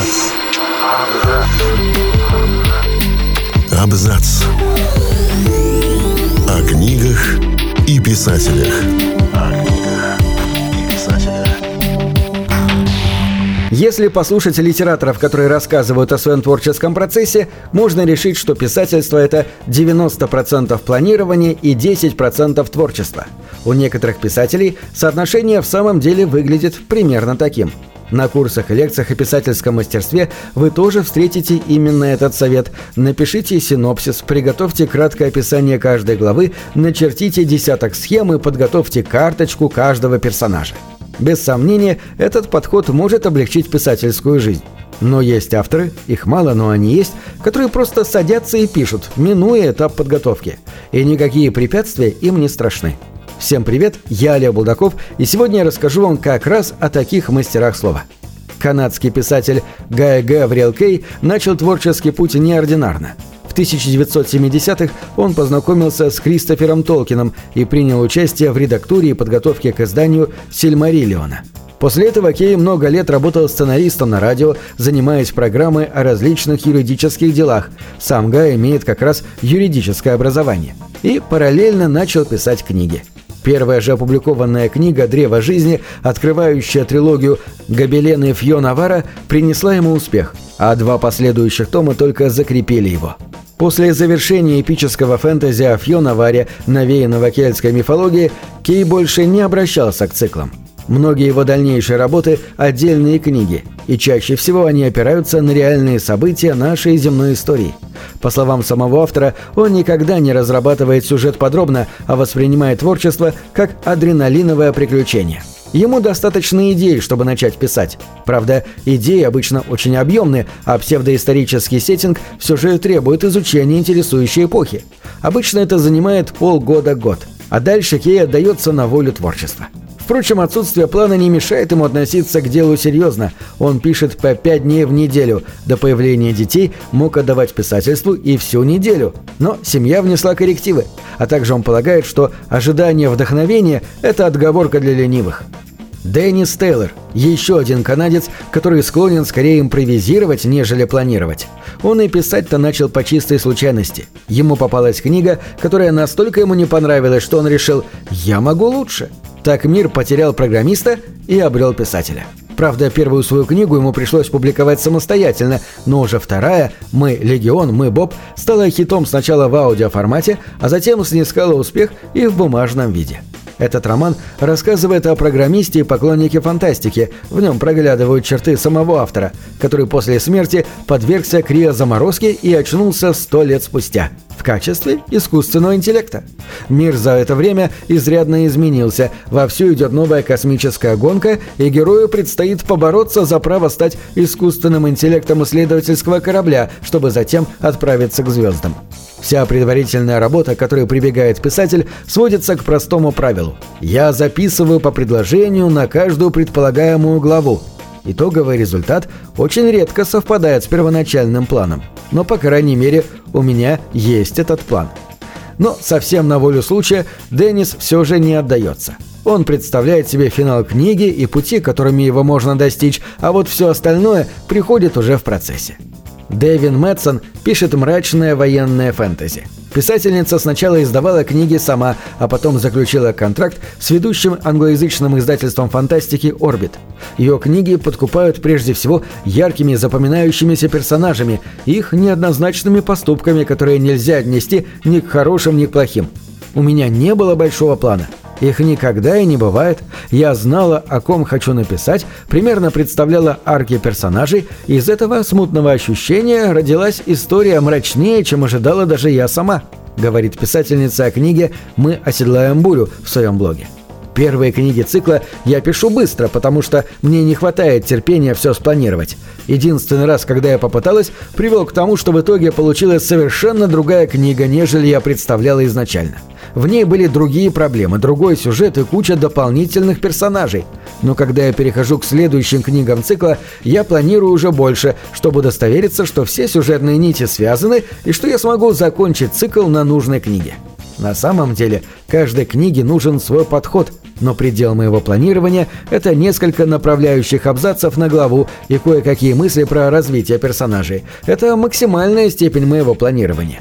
Абзац. Абзац. О книгах и писателях. Если послушать литераторов, которые рассказывают о своем творческом процессе, можно решить, что писательство – это 90% планирования и 10% творчества. У некоторых писателей соотношение в самом деле выглядит примерно таким – на курсах и лекциях о писательском мастерстве вы тоже встретите именно этот совет. Напишите синопсис, приготовьте краткое описание каждой главы, начертите десяток схем и подготовьте карточку каждого персонажа. Без сомнения, этот подход может облегчить писательскую жизнь. Но есть авторы, их мало, но они есть, которые просто садятся и пишут, минуя этап подготовки. И никакие препятствия им не страшны. Всем привет, я Олег Булдаков, и сегодня я расскажу вам как раз о таких мастерах слова. Канадский писатель Гай Гавриэл Кей начал творческий путь неординарно. В 1970-х он познакомился с Кристофером Толкином и принял участие в редактуре и подготовке к изданию «Сильмариллиона». После этого Кей много лет работал сценаристом на радио, занимаясь программой о различных юридических делах. Сам Гай имеет как раз юридическое образование. И параллельно начал писать книги. Первая же опубликованная книга «Древо жизни», открывающая трилогию Гобелена и Навара, принесла ему успех, а два последующих тома только закрепили его. После завершения эпического фэнтези о Фьо Наваре, навеянного кельтской мифологией, Кей больше не обращался к циклам. Многие его дальнейшие работы – отдельные книги, и чаще всего они опираются на реальные события нашей земной истории. По словам самого автора, он никогда не разрабатывает сюжет подробно, а воспринимает творчество как адреналиновое приключение. Ему достаточно идей, чтобы начать писать. Правда, идеи обычно очень объемные, а псевдоисторический сеттинг все же требует изучения интересующей эпохи. Обычно это занимает полгода-год, а дальше Кей отдается на волю творчества. Впрочем, отсутствие плана не мешает ему относиться к делу серьезно. Он пишет по пять дней в неделю. До появления детей мог отдавать писательству и всю неделю. Но семья внесла коррективы. А также он полагает, что ожидание вдохновения – это отговорка для ленивых. Деннис Тейлор – еще один канадец, который склонен скорее импровизировать, нежели планировать. Он и писать-то начал по чистой случайности. Ему попалась книга, которая настолько ему не понравилась, что он решил «я могу лучше». Так мир потерял программиста и обрел писателя. Правда, первую свою книгу ему пришлось публиковать самостоятельно, но уже вторая «Мы Легион, мы Боб» стала хитом сначала в аудиоформате, а затем снискала успех и в бумажном виде. Этот роман рассказывает о программисте и поклоннике фантастики. В нем проглядывают черты самого автора, который после смерти подвергся криозаморозке и очнулся сто лет спустя в качестве искусственного интеллекта. Мир за это время изрядно изменился, вовсю идет новая космическая гонка, и герою предстоит побороться за право стать искусственным интеллектом исследовательского корабля, чтобы затем отправиться к звездам. Вся предварительная работа, к которой прибегает писатель, сводится к простому правилу. Я записываю по предложению на каждую предполагаемую главу. Итоговый результат очень редко совпадает с первоначальным планом. Но, по крайней мере, у меня есть этот план. Но совсем на волю случая Деннис все же не отдается. Он представляет себе финал книги и пути, которыми его можно достичь, а вот все остальное приходит уже в процессе. Дэвин Мэтсон пишет мрачное военное фэнтези. Писательница сначала издавала книги сама, а потом заключила контракт с ведущим англоязычным издательством фантастики «Орбит». Ее книги подкупают прежде всего яркими запоминающимися персонажами их неоднозначными поступками, которые нельзя отнести ни к хорошим, ни к плохим. У меня не было большого плана – их никогда и не бывает. Я знала, о ком хочу написать, примерно представляла арки персонажей, и из этого смутного ощущения родилась история мрачнее, чем ожидала даже я сама, говорит писательница о книге «Мы оседлаем бурю» в своем блоге. Первые книги цикла я пишу быстро, потому что мне не хватает терпения все спланировать. Единственный раз, когда я попыталась, привел к тому, что в итоге получилась совершенно другая книга, нежели я представляла изначально. В ней были другие проблемы, другой сюжет и куча дополнительных персонажей. Но когда я перехожу к следующим книгам цикла, я планирую уже больше, чтобы удостовериться, что все сюжетные нити связаны и что я смогу закончить цикл на нужной книге. На самом деле, каждой книге нужен свой подход, Но предел моего планирования – это несколько направляющих абзацев на главу и кое-какие мысли про развитие персонажей. Это максимальная степень моего планирования.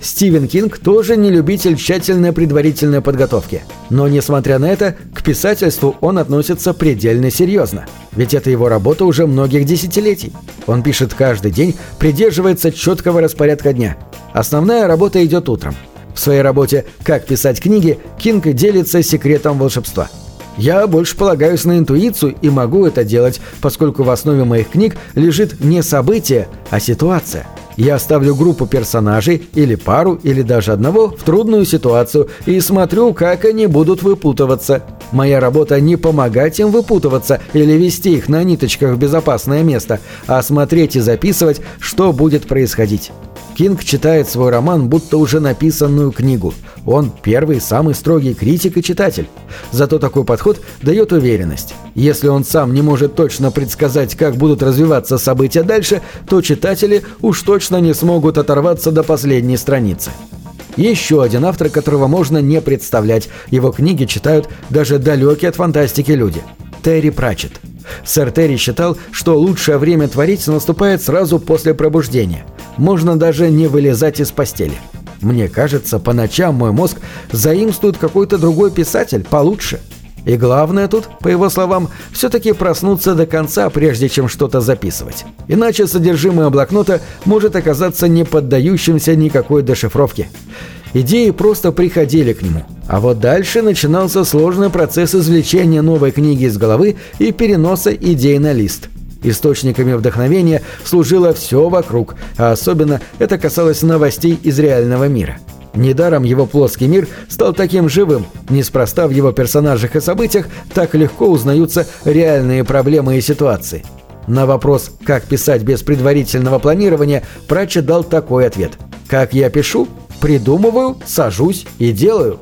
Стивен Кинг тоже не любитель тщательной предварительной подготовки. Но, несмотря на это, к писательству он относится предельно серьезно. Ведь это его работа уже многих десятилетий. Он пишет каждый день, придерживается четкого распорядка дня. Основная работа идет утром. В своей работе «Как писать книги» Кинг делится секретом волшебства. Я больше полагаюсь на интуицию и могу это делать, поскольку в основе моих книг лежит не событие, а ситуация – я ставлю группу персонажей, или пару, или даже одного, в трудную ситуацию и смотрю, как они будут выпутываться. Моя работа не помогать им выпутываться или вести их на ниточках в безопасное место, а смотреть и записывать, что будет происходить. Кинг читает свой роман, будто уже написанную книгу. Он первый, самый строгий критик и читатель. Зато такой подход дает уверенность. Если он сам не может точно предсказать, как будут развиваться события дальше, то читатели уж точно не смогут оторваться до последней страницы. Еще один автор, которого можно не представлять. Его книги читают даже далекие от фантастики люди. Терри Пратчетт. Сэр Терри считал, что лучшее время творить наступает сразу после пробуждения. Можно даже не вылезать из постели. Мне кажется, по ночам мой мозг заимствует какой-то другой писатель получше. И главное тут, по его словам, все-таки проснуться до конца, прежде чем что-то записывать. Иначе содержимое блокнота может оказаться не поддающимся никакой дешифровке. Идеи просто приходили к нему. А вот дальше начинался сложный процесс извлечения новой книги из головы и переноса идей на лист. Источниками вдохновения служило все вокруг, а особенно это касалось новостей из реального мира. Недаром его плоский мир стал таким живым, неспроста в его персонажах и событиях так легко узнаются реальные проблемы и ситуации. На вопрос «как писать без предварительного планирования» Пратчет дал такой ответ. «Как я пишу? Придумываю, сажусь и делаю».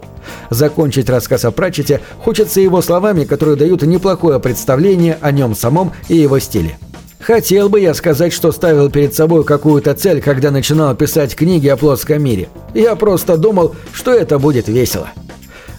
Закончить рассказ о Пратчете хочется его словами, которые дают неплохое представление о нем самом и его стиле. Хотел бы я сказать, что ставил перед собой какую-то цель, когда начинал писать книги о плоском мире. Я просто думал, что это будет весело.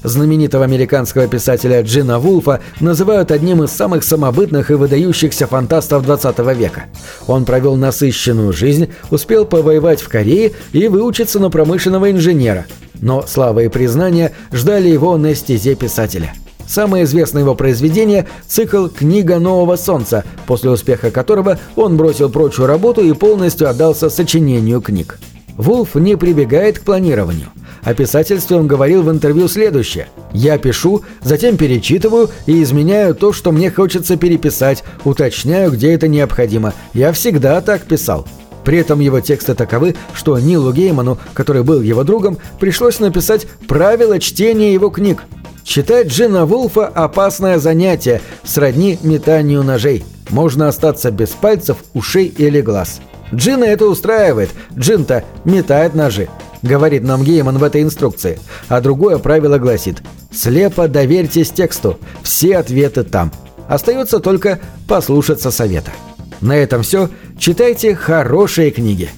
Знаменитого американского писателя Джина Вулфа называют одним из самых самобытных и выдающихся фантастов 20 века. Он провел насыщенную жизнь, успел повоевать в Корее и выучиться на промышленного инженера. Но слава и признание ждали его на стезе писателя. Самое известное его произведение – цикл «Книга нового солнца», после успеха которого он бросил прочую работу и полностью отдался сочинению книг. Вулф не прибегает к планированию. О писательстве он говорил в интервью следующее. «Я пишу, затем перечитываю и изменяю то, что мне хочется переписать, уточняю, где это необходимо. Я всегда так писал». При этом его тексты таковы, что Нилу Гейману, который был его другом, пришлось написать правила чтения его книг. Читать Джина Вулфа – опасное занятие, сродни метанию ножей. Можно остаться без пальцев, ушей или глаз. Джина это устраивает, Джин-то метает ножи, говорит нам Гейман в этой инструкции. А другое правило гласит «Слепо доверьтесь тексту, все ответы там». Остается только послушаться совета. На этом все. Читайте хорошие книги.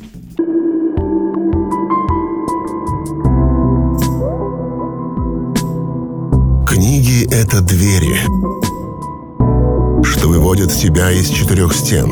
Книги — это двери, что выводят тебя из четырех стен.